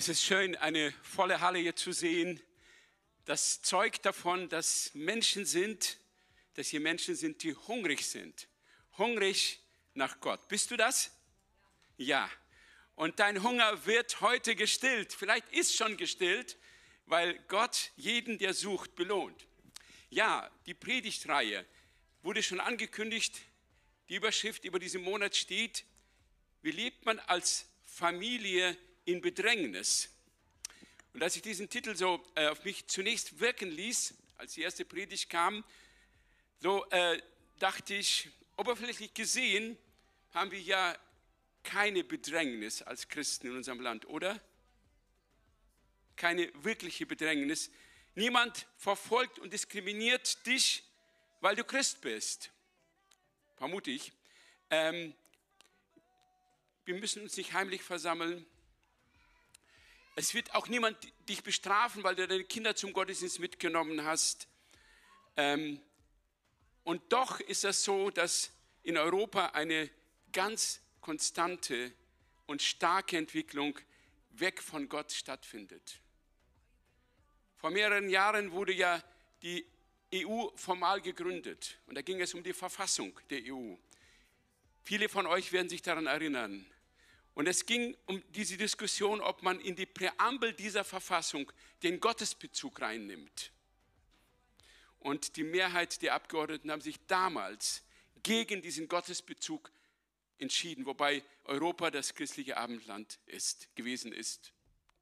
Es ist schön, eine volle Halle hier zu sehen. Das zeugt davon, dass Menschen sind, dass hier Menschen sind, die hungrig sind. Hungrig nach Gott. Bist du das? Ja. Und dein Hunger wird heute gestillt. Vielleicht ist schon gestillt, weil Gott jeden, der sucht, belohnt. Ja, die Predigtreihe wurde schon angekündigt. Die Überschrift über diesen Monat steht, wie lebt man als Familie in Bedrängnis. Und als ich diesen Titel so äh, auf mich zunächst wirken ließ, als die erste Predigt kam, so äh, dachte ich, oberflächlich gesehen haben wir ja keine Bedrängnis als Christen in unserem Land, oder? Keine wirkliche Bedrängnis. Niemand verfolgt und diskriminiert dich, weil du Christ bist. Vermute ich. Ähm, wir müssen uns nicht heimlich versammeln. Es wird auch niemand dich bestrafen, weil du deine Kinder zum Gottesdienst mitgenommen hast. Ähm, und doch ist es so, dass in Europa eine ganz konstante und starke Entwicklung weg von Gott stattfindet. Vor mehreren Jahren wurde ja die EU formal gegründet und da ging es um die Verfassung der EU. Viele von euch werden sich daran erinnern. Und es ging um diese Diskussion, ob man in die Präambel dieser Verfassung den Gottesbezug reinnimmt. Und die Mehrheit der Abgeordneten haben sich damals gegen diesen Gottesbezug entschieden, wobei Europa das christliche Abendland ist, gewesen ist,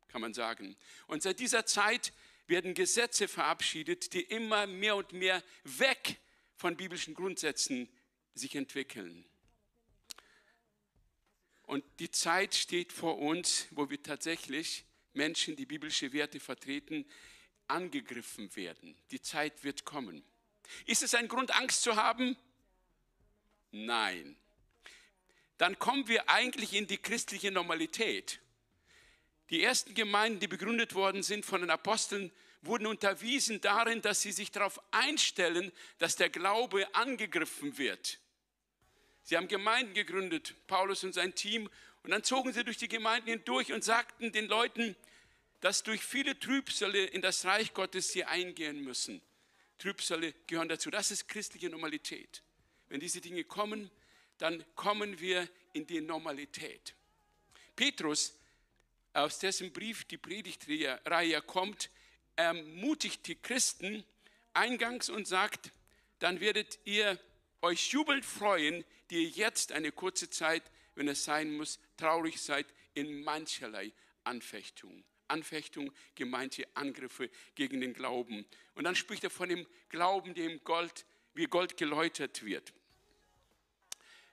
kann man sagen. Und seit dieser Zeit werden Gesetze verabschiedet, die immer mehr und mehr weg von biblischen Grundsätzen sich entwickeln. Und die Zeit steht vor uns, wo wir tatsächlich Menschen, die biblische Werte vertreten, angegriffen werden. Die Zeit wird kommen. Ist es ein Grund, Angst zu haben? Nein. Dann kommen wir eigentlich in die christliche Normalität. Die ersten Gemeinden, die begründet worden sind von den Aposteln, wurden unterwiesen darin, dass sie sich darauf einstellen, dass der Glaube angegriffen wird. Sie haben Gemeinden gegründet, Paulus und sein Team, und dann zogen sie durch die Gemeinden hindurch und sagten den Leuten, dass durch viele Trübsale in das Reich Gottes sie eingehen müssen. Trübsale gehören dazu. Das ist christliche Normalität. Wenn diese Dinge kommen, dann kommen wir in die Normalität. Petrus, aus dessen Brief die Predigtreihe kommt, ermutigt die Christen eingangs und sagt, dann werdet ihr euch jubelnd freuen, die ihr jetzt eine kurze Zeit, wenn es sein muss, traurig seid in mancherlei Anfechtung. Anfechtung, gemeinte Angriffe gegen den Glauben. Und dann spricht er von dem Glauben, dem Gold, wie Gold geläutert wird.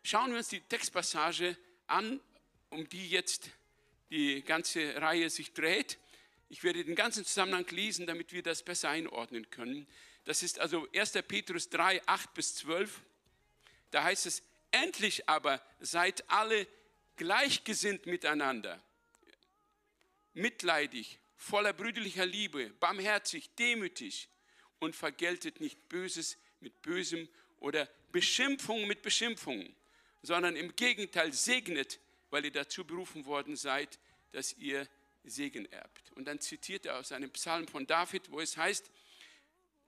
Schauen wir uns die Textpassage an, um die jetzt die ganze Reihe sich dreht. Ich werde den ganzen Zusammenhang lesen, damit wir das besser einordnen können. Das ist also 1. Petrus 3, 8 bis 12. Da heißt es, endlich aber seid alle gleichgesinnt miteinander, mitleidig, voller brüderlicher Liebe, barmherzig, demütig und vergeltet nicht Böses mit Bösem oder Beschimpfung mit Beschimpfung, sondern im Gegenteil segnet, weil ihr dazu berufen worden seid, dass ihr Segen erbt. Und dann zitiert er aus einem Psalm von David, wo es heißt,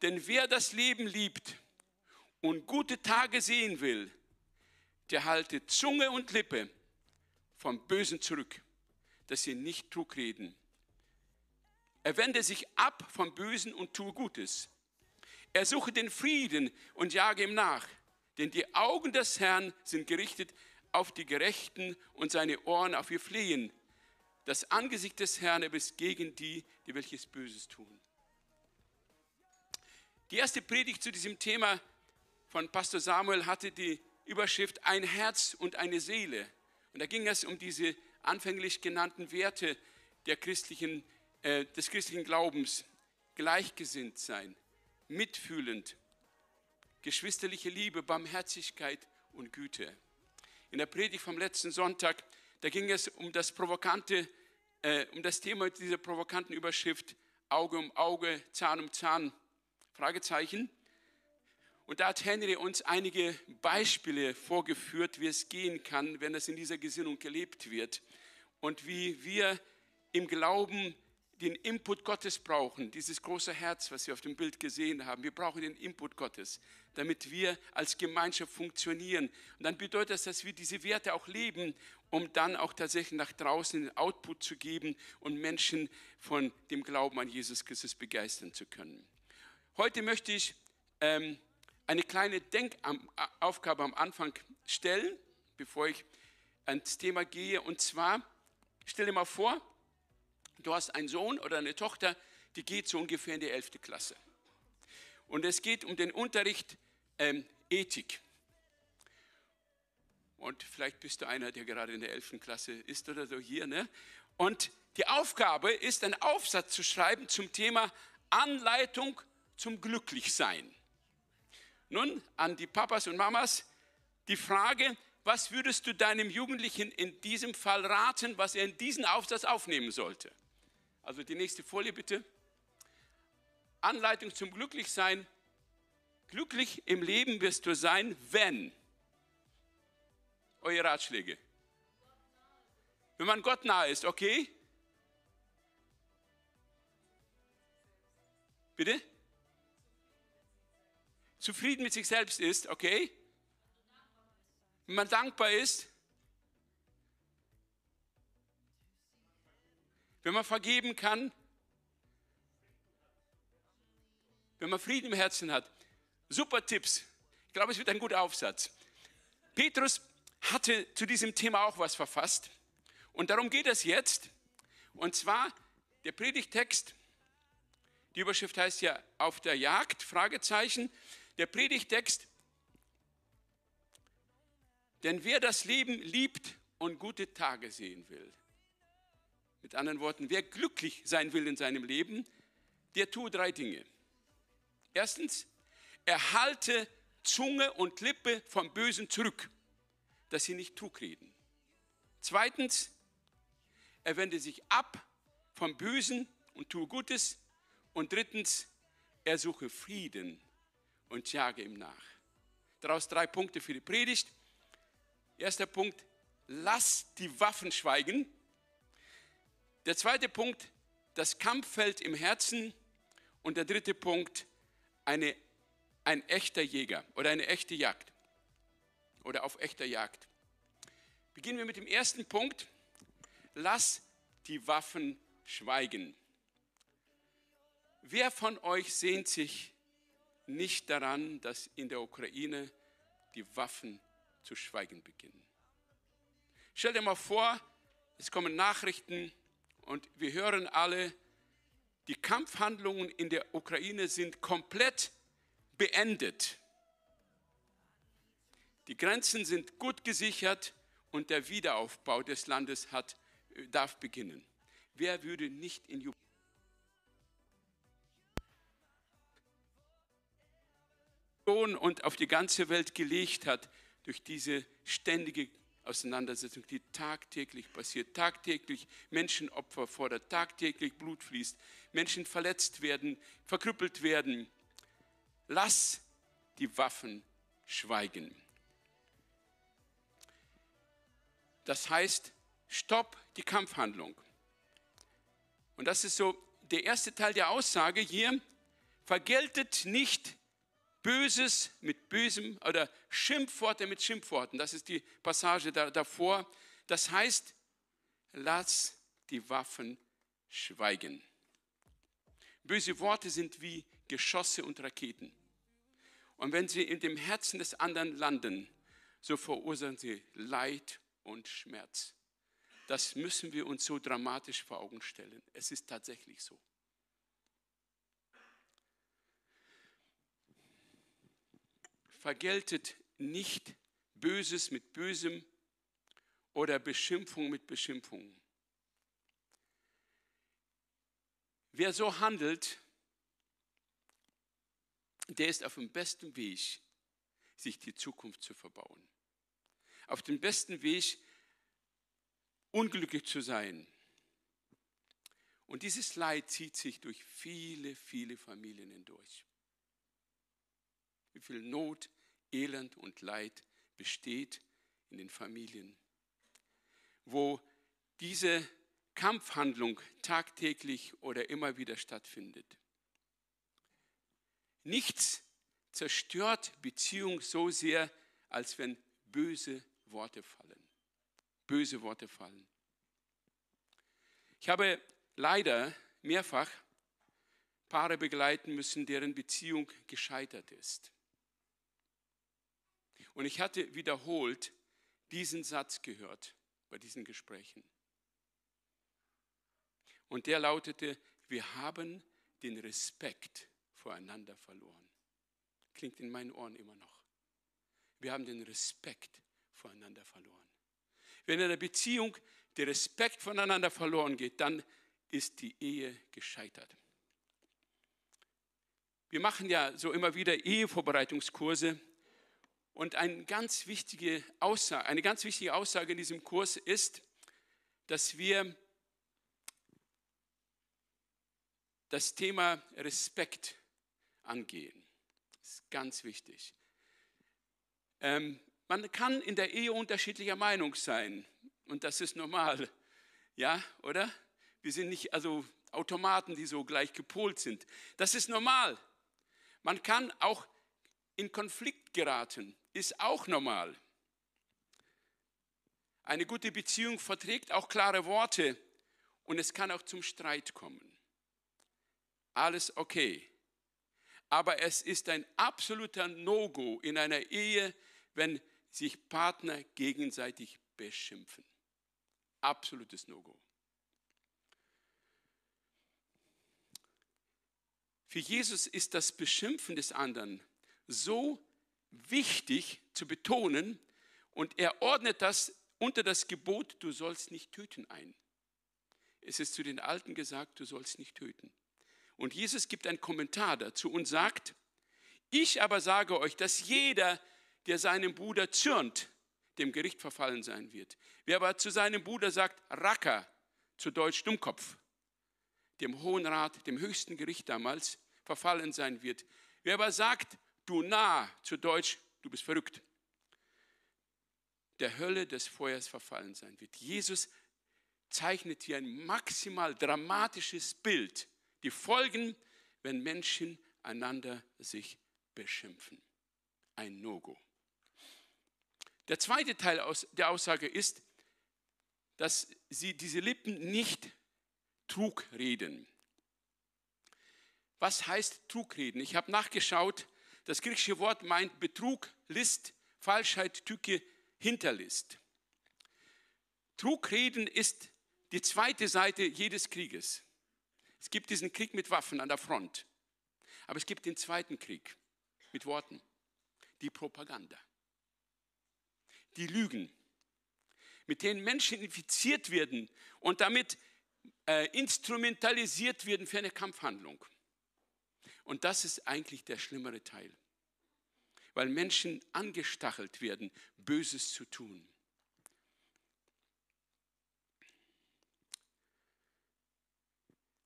denn wer das Leben liebt und gute Tage sehen will, der halte Zunge und Lippe vom Bösen zurück, dass sie nicht Trug reden. Er wende sich ab vom Bösen und tue Gutes. Er suche den Frieden und jage ihm nach, denn die Augen des Herrn sind gerichtet auf die Gerechten und seine Ohren auf ihr Flehen. Das Angesicht des Herrn ist gegen die, die welches Böses tun. Die erste Predigt zu diesem Thema von Pastor Samuel hatte die Überschrift Ein Herz und eine Seele. Und da ging es um diese anfänglich genannten Werte der christlichen äh, des christlichen Glaubens gleichgesinnt sein, mitfühlend, geschwisterliche Liebe, Barmherzigkeit und Güte. In der Predigt vom letzten Sonntag, da ging es um das provokante, äh, um das Thema dieser provokanten Überschrift Auge um Auge, Zahn um Zahn, Fragezeichen. Und da hat Henry uns einige Beispiele vorgeführt, wie es gehen kann, wenn das in dieser Gesinnung gelebt wird und wie wir im Glauben den Input Gottes brauchen, dieses große Herz, was wir auf dem Bild gesehen haben. Wir brauchen den Input Gottes, damit wir als Gemeinschaft funktionieren. Und dann bedeutet das, dass wir diese Werte auch leben, um dann auch tatsächlich nach draußen den Output zu geben und Menschen von dem Glauben an Jesus Christus begeistern zu können. Heute möchte ich ähm, eine kleine Denkaufgabe am Anfang stellen, bevor ich ans Thema gehe. Und zwar, stell dir mal vor, du hast einen Sohn oder eine Tochter, die geht so ungefähr in die 11. Klasse. Und es geht um den Unterricht ähm, Ethik. Und vielleicht bist du einer, der gerade in der 11. Klasse ist oder so hier. Ne? Und die Aufgabe ist, einen Aufsatz zu schreiben zum Thema Anleitung zum Glücklichsein. Nun an die Papas und Mamas die Frage, was würdest du deinem Jugendlichen in diesem Fall raten, was er in diesen Aufsatz aufnehmen sollte? Also die nächste Folie bitte. Anleitung zum Glücklichsein. Glücklich im Leben wirst du sein, wenn. Eure Ratschläge. Wenn man Gott nahe ist, okay? Bitte? Zufrieden mit sich selbst ist, okay? Wenn man dankbar ist, wenn man vergeben kann, wenn man Frieden im Herzen hat. Super Tipps. Ich glaube, es wird ein guter Aufsatz. Petrus hatte zu diesem Thema auch was verfasst. Und darum geht es jetzt. Und zwar der Predigtext. Die Überschrift heißt ja auf der Jagd, Fragezeichen. Der Predigtext. Denn wer das Leben liebt und gute Tage sehen will, mit anderen Worten, wer glücklich sein will in seinem Leben, der tue drei Dinge. Erstens, erhalte Zunge und Lippe vom Bösen zurück, dass sie nicht Trug reden. Zweitens, er wende sich ab vom Bösen und tue Gutes. Und drittens, er suche Frieden und jage ihm nach. Daraus drei Punkte für die Predigt. Erster Punkt, lass die Waffen schweigen. Der zweite Punkt, das Kampffeld im Herzen. Und der dritte Punkt, eine, ein echter Jäger oder eine echte Jagd oder auf echter Jagd. Beginnen wir mit dem ersten Punkt. Lass die Waffen schweigen. Wer von euch sehnt sich nicht daran, dass in der Ukraine die Waffen zu schweigen beginnen? Stell dir mal vor, es kommen Nachrichten und wir hören alle, die Kampfhandlungen in der Ukraine sind komplett beendet. Die Grenzen sind gut gesichert und der Wiederaufbau des Landes hat, darf beginnen. Wer würde nicht in Jubiläum und auf die ganze Welt gelegt hat durch diese ständige Auseinandersetzung, die tagtäglich passiert, tagtäglich Menschenopfer fordert, tagtäglich Blut fließt, Menschen verletzt werden, verkrüppelt werden. Lass die Waffen schweigen. Das heißt, stopp die Kampfhandlung. Und das ist so der erste Teil der Aussage hier. Vergeltet nicht Böses mit Bösem oder Schimpfworte mit Schimpfworten. Das ist die Passage da, davor. Das heißt, lass die Waffen schweigen. Böse Worte sind wie Geschosse und Raketen. Und wenn sie in dem Herzen des anderen landen, so verursachen sie Leid und Schmerz. Das müssen wir uns so dramatisch vor Augen stellen. Es ist tatsächlich so. Vergeltet nicht Böses mit Bösem oder Beschimpfung mit Beschimpfung. wer so handelt, der ist auf dem besten Weg, sich die Zukunft zu verbauen. Auf dem besten Weg, unglücklich zu sein. Und dieses Leid zieht sich durch viele, viele Familien hindurch. Wie viel Not, Elend und Leid besteht in den Familien, wo diese Kampfhandlung tagtäglich oder immer wieder stattfindet. Nichts zerstört Beziehung so sehr, als wenn böse Worte fallen. Böse Worte fallen. Ich habe leider mehrfach Paare begleiten müssen, deren Beziehung gescheitert ist. Und ich hatte wiederholt diesen Satz gehört bei diesen Gesprächen. Und der lautete, wir haben den Respekt voreinander verloren. Klingt in meinen Ohren immer noch. Wir haben den Respekt voreinander verloren. Wenn in der Beziehung der Respekt voneinander verloren geht, dann ist die Ehe gescheitert. Wir machen ja so immer wieder Ehevorbereitungskurse und eine ganz wichtige Aussage, eine ganz wichtige Aussage in diesem Kurs ist, dass wir das Thema Respekt angehen. Das ist ganz wichtig. Ähm, man kann in der Ehe unterschiedlicher Meinung sein und das ist normal. Ja, oder? Wir sind nicht also Automaten, die so gleich gepolt sind. Das ist normal. Man kann auch in Konflikt geraten, ist auch normal. Eine gute Beziehung verträgt auch klare Worte und es kann auch zum Streit kommen alles okay. Aber es ist ein absoluter No-Go in einer Ehe, wenn sich Partner gegenseitig beschimpfen. Absolutes No-Go. Für Jesus ist das Beschimpfen des anderen so wichtig zu betonen und er ordnet das unter das Gebot, du sollst nicht töten ein. Es ist zu den Alten gesagt, du sollst nicht töten. Und Jesus gibt einen Kommentar dazu und sagt, ich aber sage euch, dass jeder, der seinem Bruder zürnt, dem Gericht verfallen sein wird. Wer aber zu seinem Bruder sagt, Racker, zu Deutsch Dummkopf, dem Hohen Rat, dem höchsten Gericht damals, verfallen sein wird. Wer aber sagt, du nah, zu Deutsch, du bist verrückt, der Hölle des Feuers verfallen sein wird. Jesus zeichnet hier ein maximal dramatisches Bild die Folgen, wenn Menschen einander sich beschimpfen. Ein No-Go. Der zweite Teil der Aussage ist, dass sie diese Lippen nicht Trug reden. Was heißt Trugreden? Ich habe nachgeschaut. Das griechische Wort meint Betrug, List, Falschheit, Tücke, Hinterlist. Trugreden ist die zweite Seite jedes Krieges. Es gibt diesen Krieg mit Waffen an der Front. Aber es gibt den zweiten Krieg mit Worten. Die Propaganda. Die Lügen, mit denen Menschen infiziert werden und damit äh, instrumentalisiert werden für eine Kampfhandlung. Und das ist eigentlich der schlimmere Teil, weil Menschen angestachelt werden, Böses zu tun.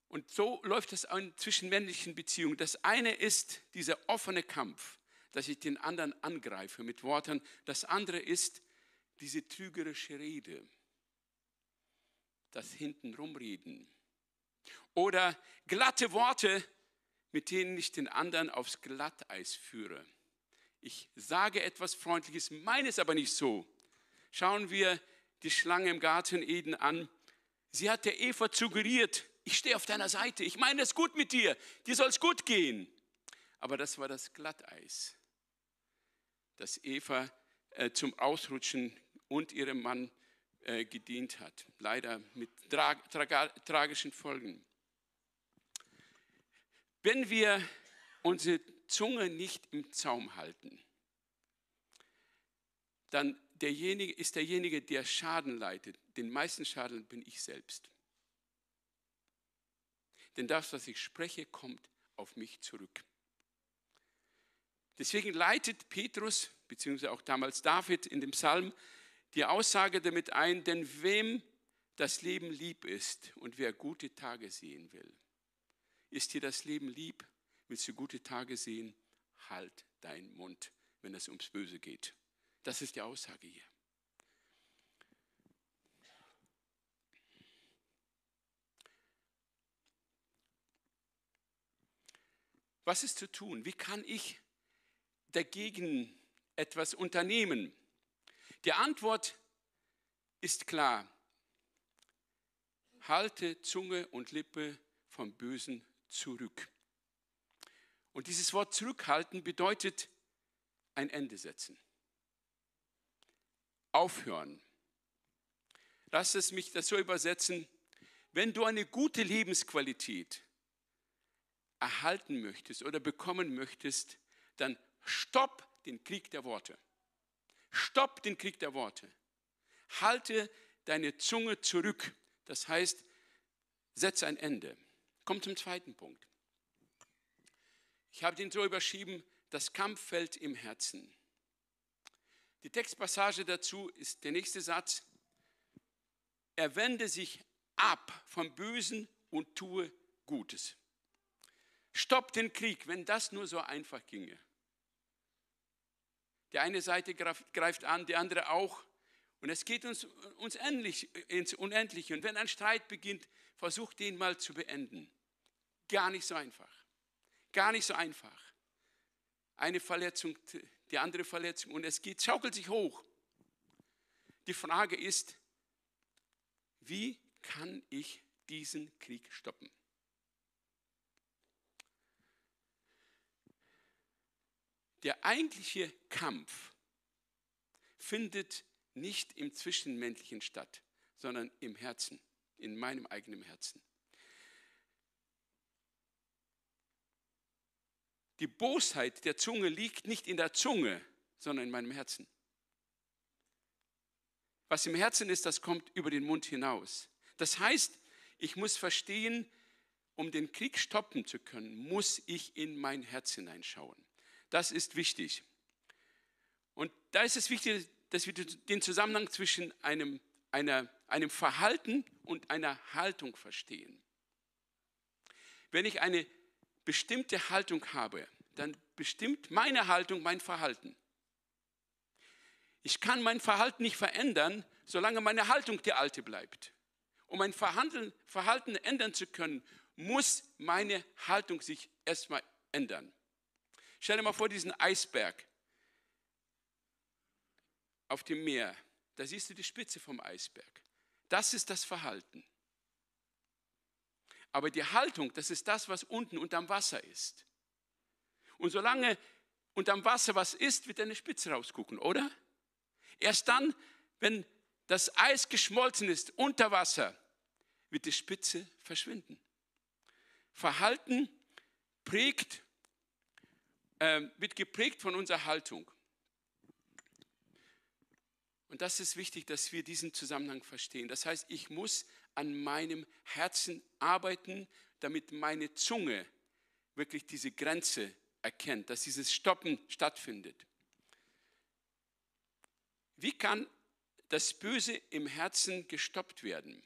Und so läuft es in zwischenmännlichen Beziehungen. Das eine ist dieser offene Kampf, dass ich den anderen angreife mit Worten. Das andere ist diese trügerische Rede, das Hintenrumreden. Oder glatte Worte, mit denen ich den anderen aufs Glatteis führe. Ich sage etwas Freundliches, meine es aber nicht so. Schauen wir die Schlange im Garten Eden an. Sie hat der Eva suggeriert, ich stehe auf deiner Seite, ich meine es gut mit dir, dir soll es gut gehen. Aber das war das Glatteis, das Eva äh, zum Ausrutschen und ihrem Mann äh, gedient hat. Leider mit tra tra tragischen Folgen. Wenn wir unsere Zunge nicht im Zaum halten, dann derjenige, ist derjenige, der Schaden leidet. Den meisten Schaden bin ich selbst. denn das, was ich spreche, kommt auf mich zurück. Deswegen leitet Petrus, beziehungsweise auch damals David in dem Psalm, die Aussage damit ein, denn wem das Leben lieb ist und wer gute Tage sehen will, ist dir das Leben lieb? Willst du gute Tage sehen? Halt deinen Mund, wenn es ums Böse geht. Das ist die Aussage hier. Was ist zu tun? Wie kann ich dagegen etwas unternehmen? Die Antwort ist klar. Halte Zunge und Lippe vom Bösen zurück. Und dieses Wort zurückhalten bedeutet ein Ende setzen. Aufhören. Lass es mich das so übersetzen. Wenn du eine gute Lebensqualität erhalten möchtest oder bekommen möchtest, dann stopp den Krieg der Worte. Stopp den Krieg der Worte. Halte deine Zunge zurück. Das heißt, setze ein Ende. Kommt zum zweiten Punkt. Ich habe den so überschrieben, das Kampffeld im Herzen. Die Textpassage dazu ist der nächste Satz. Er wende sich ab vom Bösen und tue Gutes. Stopp den Krieg, wenn das nur so einfach ginge. Die eine Seite greift an, die andere auch. Und es geht uns, uns endlich, ins Unendliche. Und wenn ein Streit beginnt, versucht den mal zu beenden. Gar nicht so einfach. Gar nicht so einfach. Eine Verletzung, die andere Verletzung und es geht, schaukelt sich hoch. Die Frage ist, wie kann ich diesen Krieg stoppen? Der eigentliche Kampf findet nicht im Zwischenmännlichen statt, sondern im Herzen, in meinem eigenen Herzen. Die Bosheit der Zunge liegt nicht in der Zunge, sondern in meinem Herzen. Was im Herzen ist, das kommt über den Mund hinaus. Das heißt, ich muss verstehen, um den Krieg stoppen zu können, muss ich in mein Herz hineinschauen. Das ist wichtig. Und da ist es wichtig, dass wir den Zusammenhang zwischen einem, einer, einem Verhalten und einer Haltung verstehen. Wenn ich eine bestimmte Haltung habe, dann bestimmt meine Haltung mein Verhalten. Ich kann mein Verhalten nicht verändern, solange meine Haltung die alte bleibt. Um mein Verhalten, Verhalten ändern zu können, muss meine Haltung sich erstmal ändern. Stell dir mal vor, diesen Eisberg auf dem Meer. Da siehst du die Spitze vom Eisberg. Das ist das Verhalten. Aber die Haltung, das ist das, was unten unterm Wasser ist. Und solange unterm Wasser was ist, wird eine Spitze rausgucken, oder? Erst dann, wenn das Eis geschmolzen ist unter Wasser, wird die Spitze verschwinden. Verhalten prägt äh, wird geprägt von unserer Haltung. Und das ist wichtig, dass wir diesen Zusammenhang verstehen. Das heißt, ich muss an meinem Herzen arbeiten, damit meine Zunge wirklich diese Grenze erkennt, dass dieses Stoppen stattfindet. Wie kann das Böse im Herzen gestoppt werden?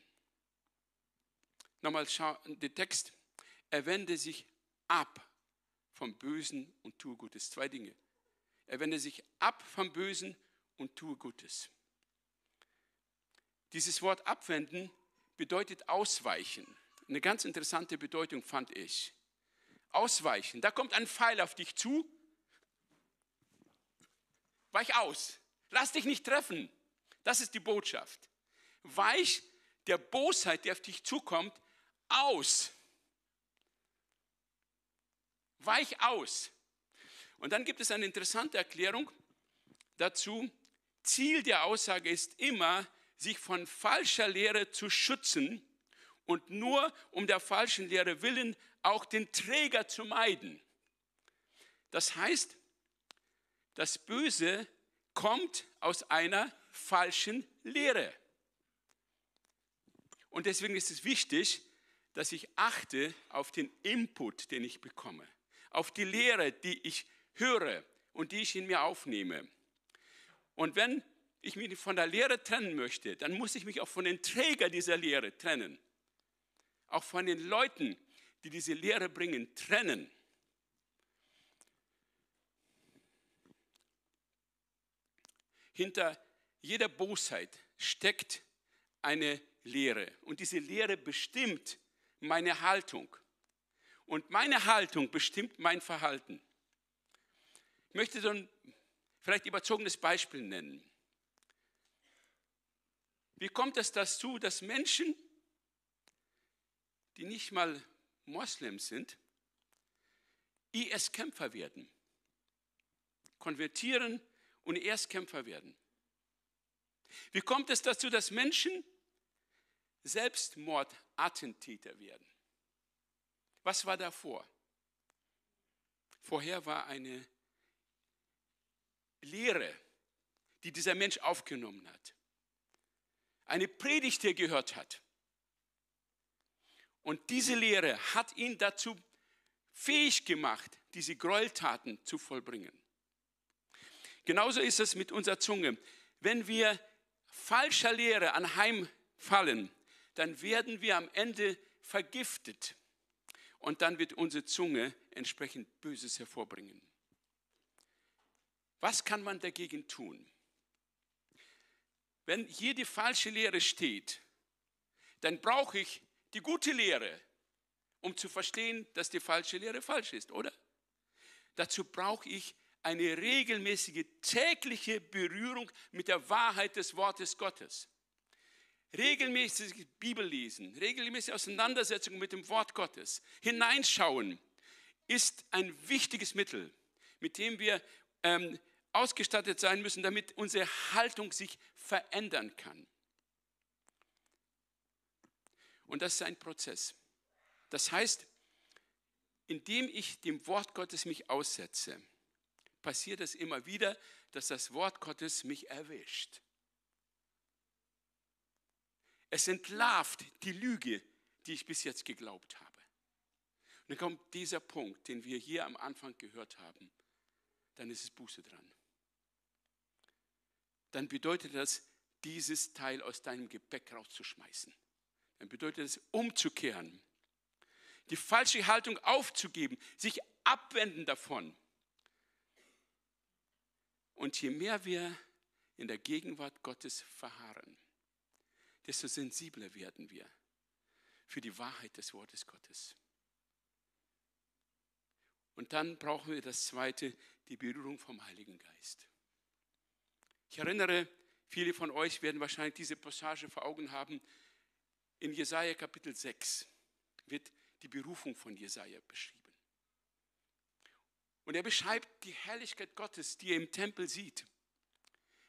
Nochmal schau, der Text. Er wende sich ab vom Bösen und tue Gutes. Zwei Dinge. Er wende sich ab vom Bösen und tue Gutes. Dieses Wort abwenden bedeutet ausweichen. Eine ganz interessante Bedeutung fand ich. Ausweichen. Da kommt ein Pfeil auf dich zu. Weich aus. Lass dich nicht treffen. Das ist die Botschaft. Weich der Bosheit, die auf dich zukommt, aus weich aus. Und dann gibt es eine interessante Erklärung dazu. Ziel der Aussage ist immer, sich von falscher Lehre zu schützen und nur um der falschen Lehre willen auch den Träger zu meiden. Das heißt, das Böse kommt aus einer falschen Lehre. Und deswegen ist es wichtig, dass ich achte auf den Input, den ich bekomme, auf die Lehre, die ich höre und die ich in mir aufnehme. Und wenn ich mich von der Lehre trennen möchte, dann muss ich mich auch von den Trägern dieser Lehre trennen. Auch von den Leuten, die diese Lehre bringen, trennen. Hinter jeder Bosheit steckt eine Lehre. Und diese Lehre bestimmt meine Haltung. Und meine Haltung bestimmt mein Verhalten. Ich möchte so ein vielleicht überzogenes Beispiel nennen. Wie kommt es dazu, dass Menschen, die nicht mal Moslems sind, IS-Kämpfer werden, konvertieren und IS-Kämpfer werden? Wie kommt es dazu, dass Menschen Selbstmordattentäter werden? Was war davor? Vorher war eine Lehre, die dieser Mensch aufgenommen hat. Eine Predigt, die er gehört hat. Und diese Lehre hat ihn dazu fähig gemacht, diese Gräueltaten zu vollbringen. Genauso ist es mit unserer Zunge. Wenn wir falscher Lehre anheimfallen, dann werden wir am Ende vergiftet. Und dann wird unsere Zunge entsprechend Böses hervorbringen. Was kann man dagegen tun? Wenn hier die falsche Lehre steht, dann brauche ich die gute Lehre, um zu verstehen, dass die falsche Lehre falsch ist, oder? Dazu brauche ich eine regelmäßige tägliche Berührung mit der Wahrheit des Wortes Gottes. Regelmäßig Bibel lesen, regelmäßige Auseinandersetzung mit dem Wort Gottes, hineinschauen, ist ein wichtiges Mittel, mit dem wir ähm, ausgestattet sein müssen, damit unsere Haltung sich verändern kann. Und das ist ein Prozess. Das heißt, indem ich dem Wort Gottes mich aussetze, passiert es immer wieder, dass das Wort Gottes mich erwischt. Es entlarvt die Lüge, die ich bis jetzt geglaubt habe. Und dann kommt dieser Punkt, den wir hier am Anfang gehört haben. Dann ist es Buße dran dann bedeutet das, dieses Teil aus deinem Gepäck rauszuschmeißen. Dann bedeutet es, umzukehren, die falsche Haltung aufzugeben, sich abwenden davon. Und je mehr wir in der Gegenwart Gottes verharren, desto sensibler werden wir für die Wahrheit des Wortes Gottes. Und dann brauchen wir das Zweite, die Berührung vom Heiligen Geist. Ich erinnere, viele von euch werden wahrscheinlich diese Passage vor Augen haben. In Jesaja Kapitel 6 wird die Berufung von Jesaja beschrieben. Und er beschreibt die Herrlichkeit Gottes, die er im Tempel sieht.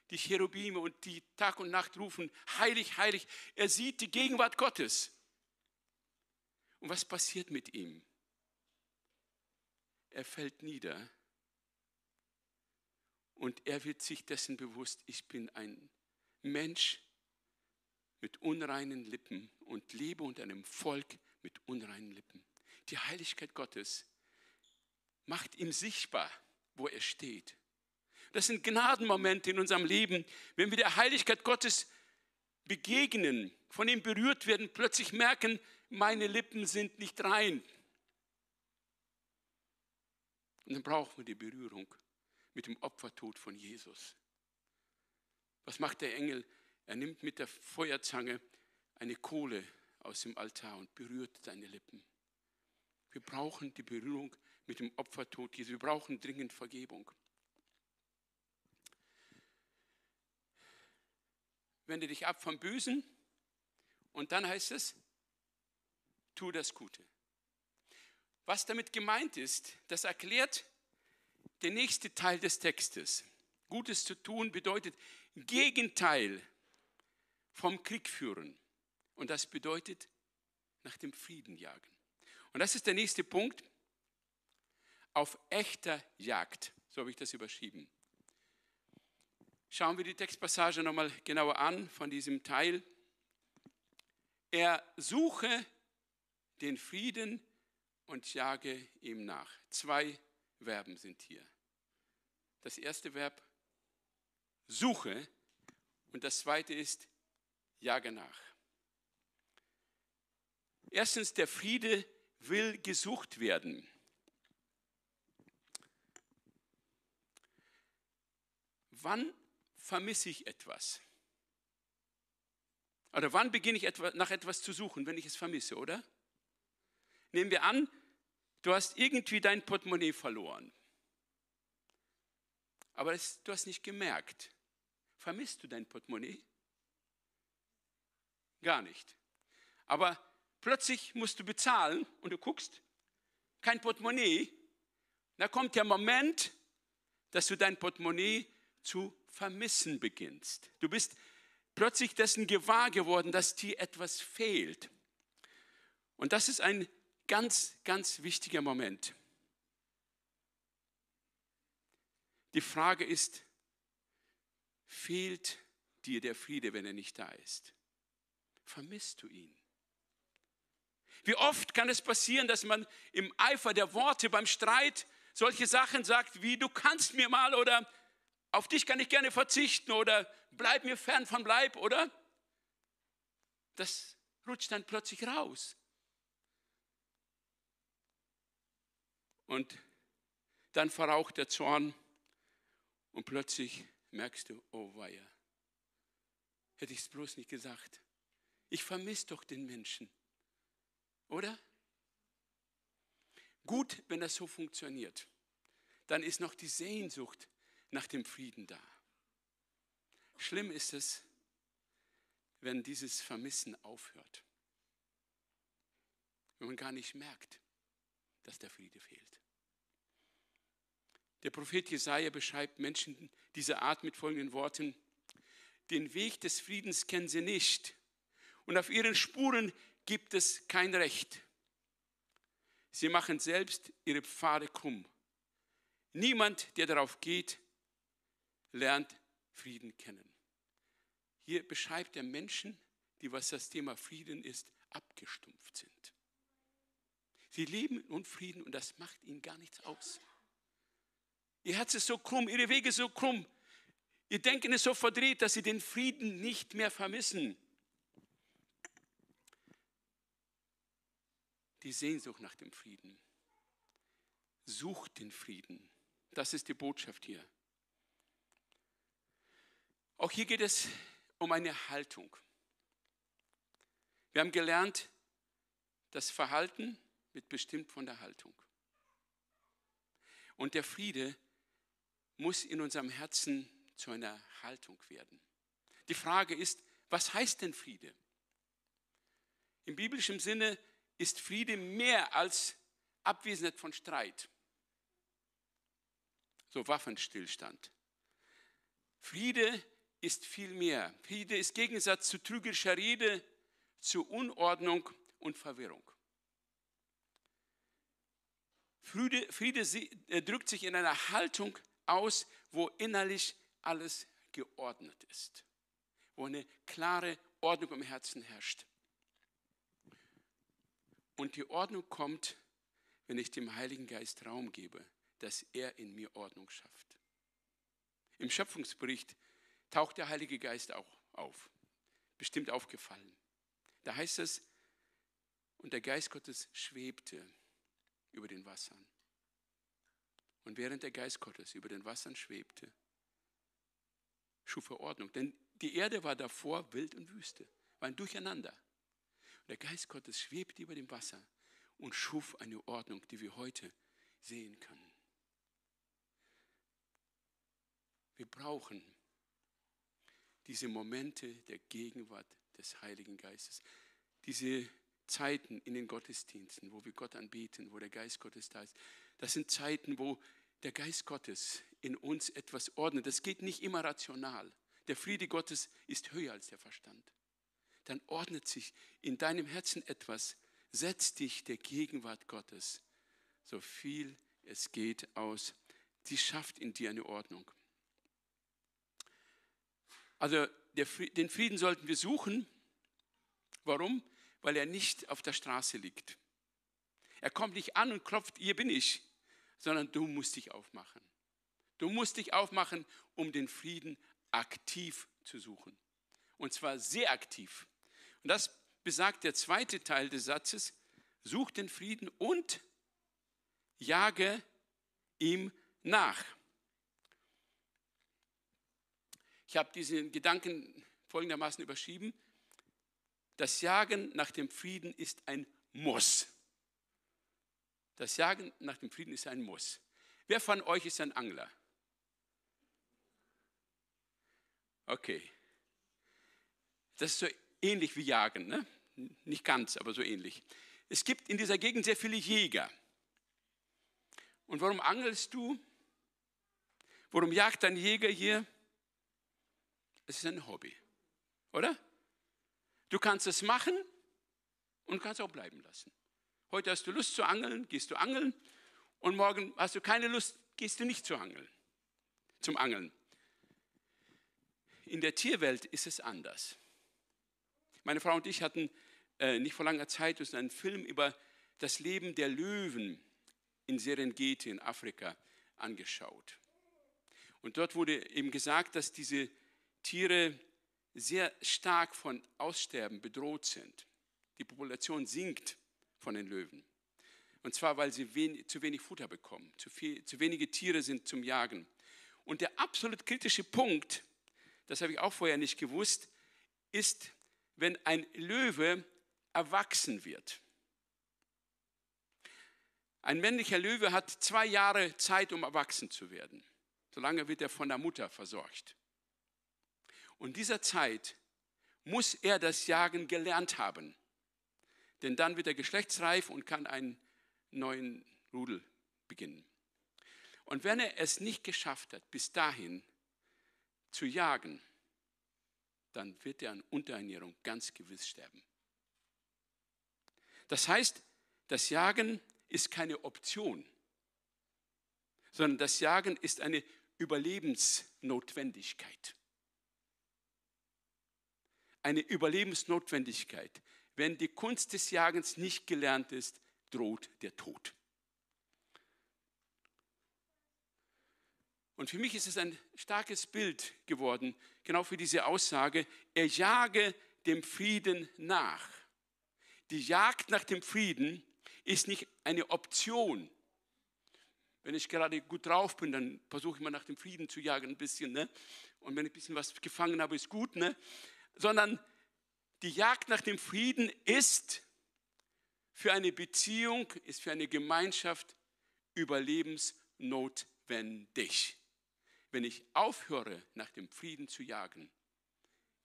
Die Cherubime und die Tag und Nacht rufen, heilig, heilig. Er sieht die Gegenwart Gottes. Und was passiert mit ihm? Er fällt nieder und er wird sich dessen bewusst, ich bin ein Mensch mit unreinen Lippen und lebe unter einem Volk mit unreinen Lippen. Die Heiligkeit Gottes macht ihm sichtbar, wo er steht. Das sind Gnadenmomente in unserem Leben, wenn wir der Heiligkeit Gottes begegnen, von ihm berührt werden, plötzlich merken, meine Lippen sind nicht rein. Und dann brauchen wir die Berührung mit dem Opfertod von Jesus. Was macht der Engel? Er nimmt mit der Feuerzange eine Kohle aus dem Altar und berührt seine Lippen. Wir brauchen die Berührung mit dem Opfertod Jesus. Wir brauchen dringend Vergebung. Wende dich ab vom Bösen und dann heißt es, tu das Gute. Was damit gemeint ist, das erklärt der nächste Teil des Textes. Gutes zu tun bedeutet Gegenteil vom Krieg führen. Und das bedeutet nach dem Frieden jagen. Und das ist der nächste Punkt. Auf echter Jagd. So habe ich das überschrieben. Schauen wir die Textpassage nochmal genauer an von diesem Teil. Er suche den Frieden und jage ihm nach. Zwei Verben sind hier. Das erste Verb suche und das zweite ist jage nach. Erstens, der Friede will gesucht werden. Wann vermisse ich etwas? Oder wann beginne ich nach etwas zu suchen, wenn ich es vermisse, oder? Nehmen wir an, du hast irgendwie dein Portemonnaie verloren. Aber das, du hast nicht gemerkt. Vermisst du dein Portemonnaie? Gar nicht. Aber plötzlich musst du bezahlen und du guckst, kein Portemonnaie. Da kommt der Moment, dass du dein Portemonnaie zu vermissen beginnst. Du bist plötzlich dessen gewahr geworden, dass dir etwas fehlt. Und das ist ein ganz, ganz wichtiger Moment. Die Frage ist, fehlt dir der Friede, wenn er nicht da ist? Vermisst du ihn? Wie oft kann es passieren, dass man im Eifer der Worte beim Streit solche Sachen sagt wie du kannst mir mal oder auf dich kann ich gerne verzichten oder bleib mir fern von Bleib, oder? Das rutscht dann plötzlich raus. Und dann verraucht der Zorn und plötzlich merkst du, oh weia, hätte ich es bloß nicht gesagt. Ich vermisse doch den Menschen, oder? Gut, wenn das so funktioniert. Dann ist noch die Sehnsucht nach dem Frieden da. Schlimm ist es, wenn dieses Vermissen aufhört. Wenn man gar nicht merkt, dass der Friede fehlt. Der Prophet Jesaja beschreibt Menschen dieser Art mit folgenden Worten: Den Weg des Friedens kennen sie nicht und auf ihren Spuren gibt es kein Recht. Sie machen selbst ihre Pfade krumm. Niemand, der darauf geht, lernt Frieden kennen. Hier beschreibt er Menschen, die, was das Thema Frieden ist, abgestumpft sind. Sie leben in Unfrieden und das macht ihnen gar nichts aus. Ihr Herz ist so krumm, ihre Wege so krumm, ihr Denken ist so verdreht, dass sie den Frieden nicht mehr vermissen. Die Sehnsucht nach dem Frieden. Sucht den Frieden. Das ist die Botschaft hier. Auch hier geht es um eine Haltung. Wir haben gelernt, das Verhalten wird bestimmt von der Haltung. Und der Friede muss in unserem Herzen zu einer Haltung werden. Die Frage ist, was heißt denn Friede? Im biblischen Sinne ist Friede mehr als Abwesenheit von Streit, so Waffenstillstand. Friede ist viel mehr. Friede ist Gegensatz zu trügerischer Rede, zu Unordnung und Verwirrung. Friede, Friede äh, drückt sich in einer Haltung wo innerlich alles geordnet ist, wo eine klare Ordnung im Herzen herrscht. Und die Ordnung kommt, wenn ich dem Heiligen Geist Raum gebe, dass er in mir Ordnung schafft. Im Schöpfungsbericht taucht der Heilige Geist auch auf. Bestimmt aufgefallen. Da heißt es, und der Geist Gottes schwebte über den Wassern. Und während der Geist Gottes über den Wassern schwebte, schuf er Ordnung. Denn die Erde war davor wild und Wüste, war ein Durcheinander. Und der Geist Gottes schwebte über dem Wasser und schuf eine Ordnung, die wir heute sehen können. Wir brauchen diese Momente der Gegenwart des Heiligen Geistes, diese Zeiten in den Gottesdiensten, wo wir Gott anbeten, wo der Geist Gottes da ist, das sind Zeiten, wo der Geist Gottes in uns etwas ordnet. Das geht nicht immer rational. Der Friede Gottes ist höher als der Verstand. Dann ordnet sich in deinem Herzen etwas. Setz dich der Gegenwart Gottes, so viel es geht, aus. Sie schafft in dir eine Ordnung. Also den Frieden sollten wir suchen. Warum? Weil er nicht auf der Straße liegt. Er kommt nicht an und klopft, hier bin ich, sondern du musst dich aufmachen. Du musst dich aufmachen, um den Frieden aktiv zu suchen. Und zwar sehr aktiv. Und das besagt der zweite Teil des Satzes, such den Frieden und jage ihm nach. Ich habe diesen Gedanken folgendermaßen überschrieben. Das Jagen nach dem Frieden ist ein Muss. Das Jagen nach dem Frieden ist ein Muss. Wer von euch ist ein Angler? Okay. Das ist so ähnlich wie Jagen, ne? Nicht ganz, aber so ähnlich. Es gibt in dieser Gegend sehr viele Jäger. Und warum angelst du? Warum jagt ein Jäger hier? Es ist ein Hobby, oder? Du kannst es machen und kannst auch bleiben lassen. Heute hast du Lust zu angeln, gehst du angeln und morgen hast du keine Lust, gehst du nicht zu angeln, zum Angeln. In der Tierwelt ist es anders. Meine Frau und ich hatten äh, nicht vor langer Zeit uns einen Film über das Leben der Löwen in Serengeti in Afrika angeschaut. Und dort wurde eben gesagt, dass diese Tiere sehr stark von Aussterben bedroht sind. Die Population sinkt von den Löwen. Und zwar, weil sie wen zu wenig Futter bekommen. Zu, viel, zu wenige Tiere sind zum Jagen. Und der absolut kritische Punkt, das habe ich auch vorher nicht gewusst, ist, wenn ein Löwe erwachsen wird. Ein männlicher Löwe hat zwei Jahre Zeit, um erwachsen zu werden. Solange wird er von der Mutter versorgt. Und dieser Zeit muss er das Jagen gelernt haben. Denn dann wird er geschlechtsreif und kann einen neuen Rudel beginnen. Und wenn er es nicht geschafft hat, bis dahin zu jagen, dann wird er an Unterernährung ganz gewiss sterben. Das heißt, das Jagen ist keine Option, sondern das Jagen ist eine Überlebensnotwendigkeit eine Überlebensnotwendigkeit. Wenn die Kunst des Jagens nicht gelernt ist, droht der Tod. Und für mich ist es ein starkes Bild geworden, genau für diese Aussage, er jage dem Frieden nach. Die Jagd nach dem Frieden ist nicht eine Option. Wenn ich gerade gut drauf bin, dann versuche ich mal nach dem Frieden zu jagen ein bisschen. Ne? Und wenn ich ein bisschen was gefangen habe, ist gut. Ne? sondern die Jagd nach dem Frieden ist für eine Beziehung, ist für eine Gemeinschaft überlebensnotwendig. Wenn ich aufhöre, nach dem Frieden zu jagen,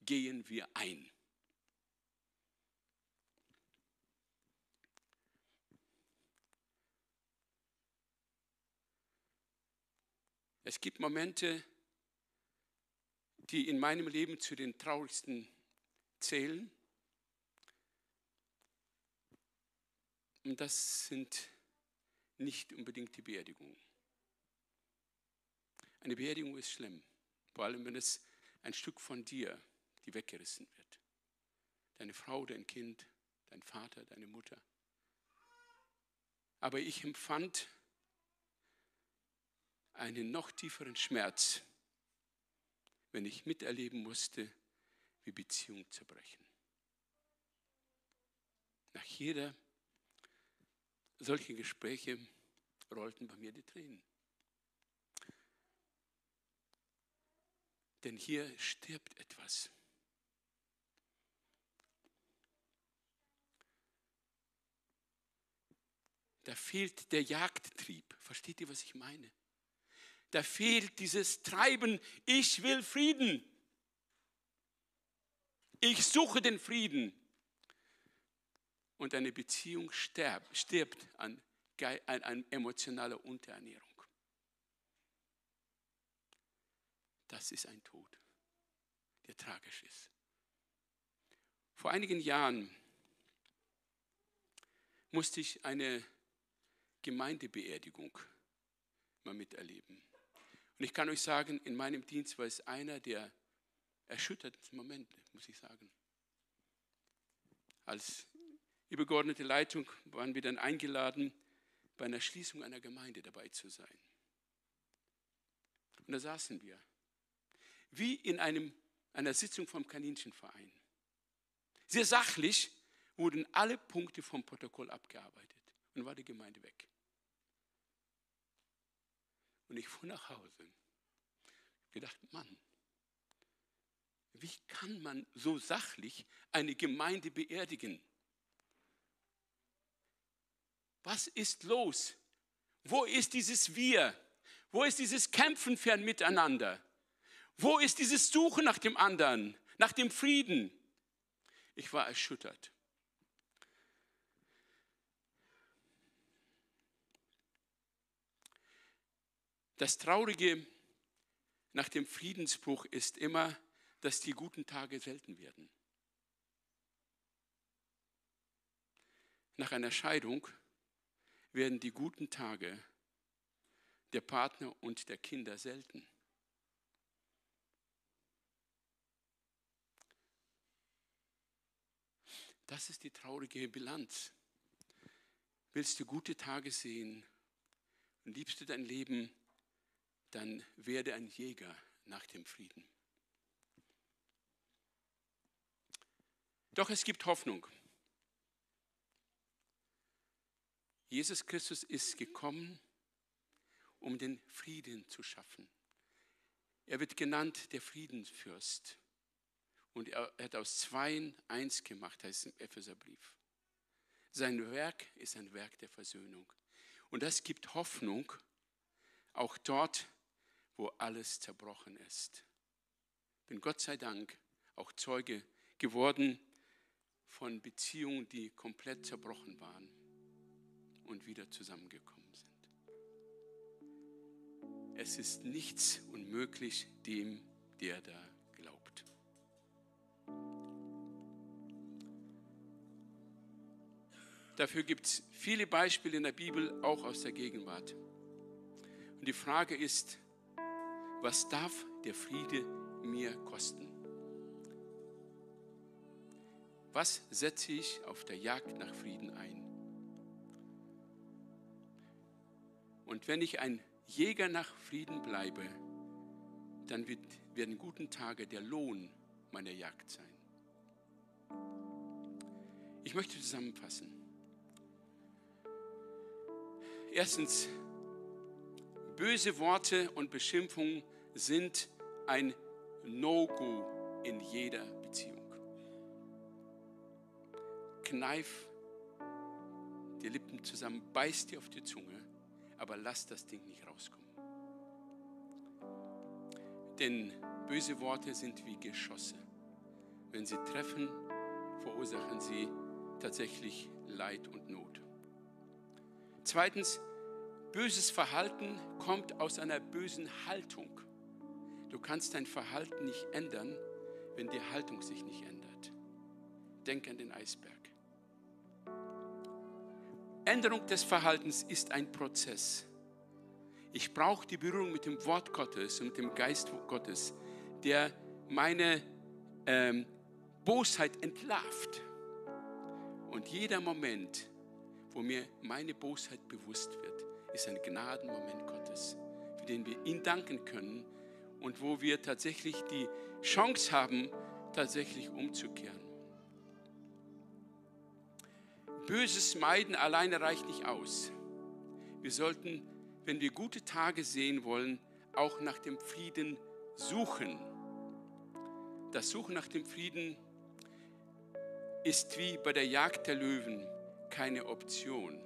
gehen wir ein. Es gibt Momente, die in meinem Leben zu den traurigsten zählen. Und das sind nicht unbedingt die Beerdigungen. Eine Beerdigung ist schlimm, vor allem wenn es ein Stück von dir, die weggerissen wird. Deine Frau, dein Kind, dein Vater, deine Mutter. Aber ich empfand einen noch tieferen Schmerz, wenn ich miterleben musste, wie Beziehungen zerbrechen. Nach jeder solchen Gespräche rollten bei mir die Tränen. Denn hier stirbt etwas. Da fehlt der Jagdtrieb. Versteht ihr, was ich meine? Da fehlt dieses Treiben, ich will Frieden. Ich suche den Frieden. Und eine Beziehung stirbt, stirbt an, an, an emotionaler Unterernährung. Das ist ein Tod, der tragisch ist. Vor einigen Jahren musste ich eine Gemeindebeerdigung mal miterleben. Und ich kann euch sagen, in meinem Dienst war es einer der erschütterndsten Momente, muss ich sagen. Als übergeordnete Leitung waren wir dann eingeladen, bei einer Schließung einer Gemeinde dabei zu sein. Und da saßen wir, wie in einem, einer Sitzung vom Kaninchenverein. Sehr sachlich wurden alle Punkte vom Protokoll abgearbeitet und war die Gemeinde weg. Und ich fuhr nach Hause. Ich gedacht, Mann, wie kann man so sachlich eine Gemeinde beerdigen? Was ist los? Wo ist dieses Wir? Wo ist dieses Kämpfen für ein Miteinander? Wo ist dieses Suchen nach dem anderen, nach dem Frieden? Ich war erschüttert. Das Traurige nach dem Friedensbruch ist immer, dass die guten Tage selten werden. Nach einer Scheidung werden die guten Tage der Partner und der Kinder selten. Das ist die traurige Bilanz. Willst du gute Tage sehen und liebst du dein Leben, dann werde ein Jäger nach dem Frieden. Doch es gibt Hoffnung. Jesus Christus ist gekommen, um den Frieden zu schaffen. Er wird genannt der Friedensfürst. Und er hat aus Zweien eins gemacht, heißt im Epheserbrief. Sein Werk ist ein Werk der Versöhnung. Und das gibt Hoffnung, auch dort, wo alles zerbrochen ist. Bin Gott sei Dank auch Zeuge geworden von Beziehungen, die komplett zerbrochen waren und wieder zusammengekommen sind. Es ist nichts unmöglich dem, der da glaubt. Dafür gibt es viele Beispiele in der Bibel, auch aus der Gegenwart. Und die Frage ist, was darf der Friede mir kosten? Was setze ich auf der Jagd nach Frieden ein? Und wenn ich ein Jäger nach Frieden bleibe, dann wird, werden guten Tage der Lohn meiner Jagd sein. Ich möchte zusammenfassen. Erstens, böse Worte und Beschimpfungen sind ein No-Go in jeder Kneif die Lippen zusammen, beiß dir auf die Zunge, aber lass das Ding nicht rauskommen. Denn böse Worte sind wie Geschosse. Wenn sie treffen, verursachen sie tatsächlich Leid und Not. Zweitens, böses Verhalten kommt aus einer bösen Haltung. Du kannst dein Verhalten nicht ändern, wenn die Haltung sich nicht ändert. Denk an den Eisberg. Änderung des Verhaltens ist ein Prozess. Ich brauche die Berührung mit dem Wort Gottes und mit dem Geist Gottes, der meine ähm, Bosheit entlarvt. Und jeder Moment, wo mir meine Bosheit bewusst wird, ist ein Gnadenmoment Gottes, für den wir ihn danken können und wo wir tatsächlich die Chance haben, tatsächlich umzukehren. Böses meiden alleine reicht nicht aus. Wir sollten, wenn wir gute Tage sehen wollen, auch nach dem Frieden suchen. Das Suchen nach dem Frieden ist wie bei der Jagd der Löwen keine Option,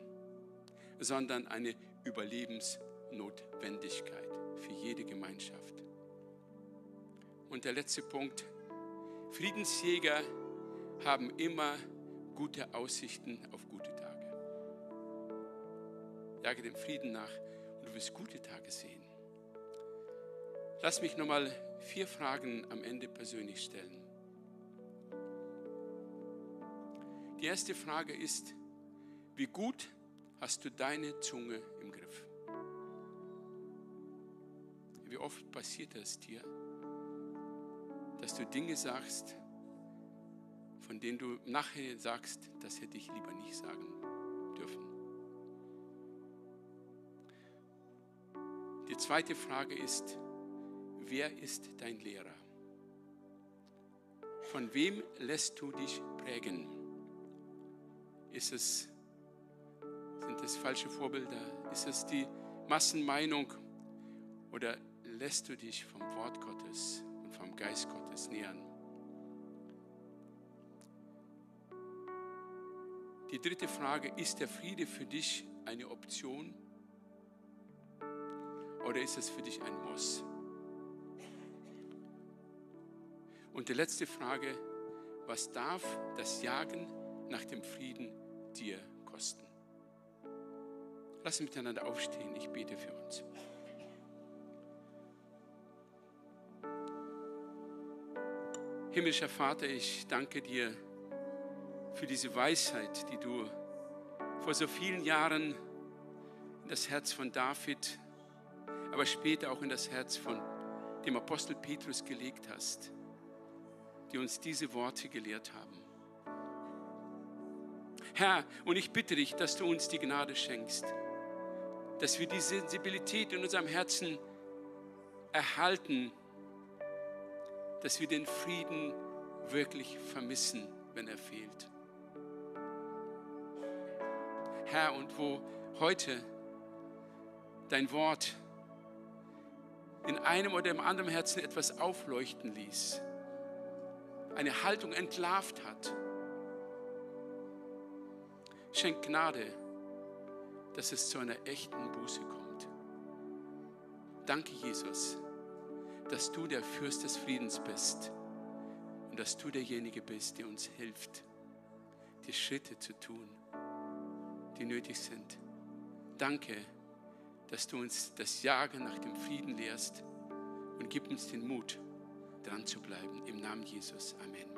sondern eine Überlebensnotwendigkeit für jede Gemeinschaft. Und der letzte Punkt, Friedensjäger haben immer gute Aussichten auf gute Tage. Jage dem Frieden nach und du wirst gute Tage sehen. Lass mich nochmal vier Fragen am Ende persönlich stellen. Die erste Frage ist, wie gut hast du deine Zunge im Griff? Wie oft passiert es dir, dass du Dinge sagst, von denen du nachher sagst, das hätte ich lieber nicht sagen dürfen. Die zweite Frage ist, wer ist dein Lehrer? Von wem lässt du dich prägen? Ist es, sind es falsche Vorbilder? Ist es die Massenmeinung? Oder lässt du dich vom Wort Gottes und vom Geist Gottes nähern? Die dritte Frage, ist der Friede für dich eine Option oder ist es für dich ein Muss? Und die letzte Frage, was darf das Jagen nach dem Frieden dir kosten? Lass uns miteinander aufstehen, ich bete für uns. Himmlischer Vater, ich danke dir für diese Weisheit, die du vor so vielen Jahren in das Herz von David, aber später auch in das Herz von dem Apostel Petrus gelegt hast die uns diese Worte gelehrt haben. Herr, und ich bitte dich, dass du uns die Gnade schenkst, dass wir die Sensibilität in unserem Herzen erhalten, dass wir den Frieden wirklich vermissen, wenn er fehlt. Herr, und wo heute dein Wort in einem oder im anderen Herzen etwas aufleuchten ließ, eine Haltung entlarvt hat. Schenk Gnade, dass es zu einer echten Buße kommt. Danke, Jesus, dass du der Fürst des Friedens bist und dass du derjenige bist, der uns hilft, die Schritte zu tun, die nötig sind. Danke, dass du uns das Jagen nach dem Frieden lehrst und gib uns den Mut, dran zu bleiben. Im Namen Jesus. Amen.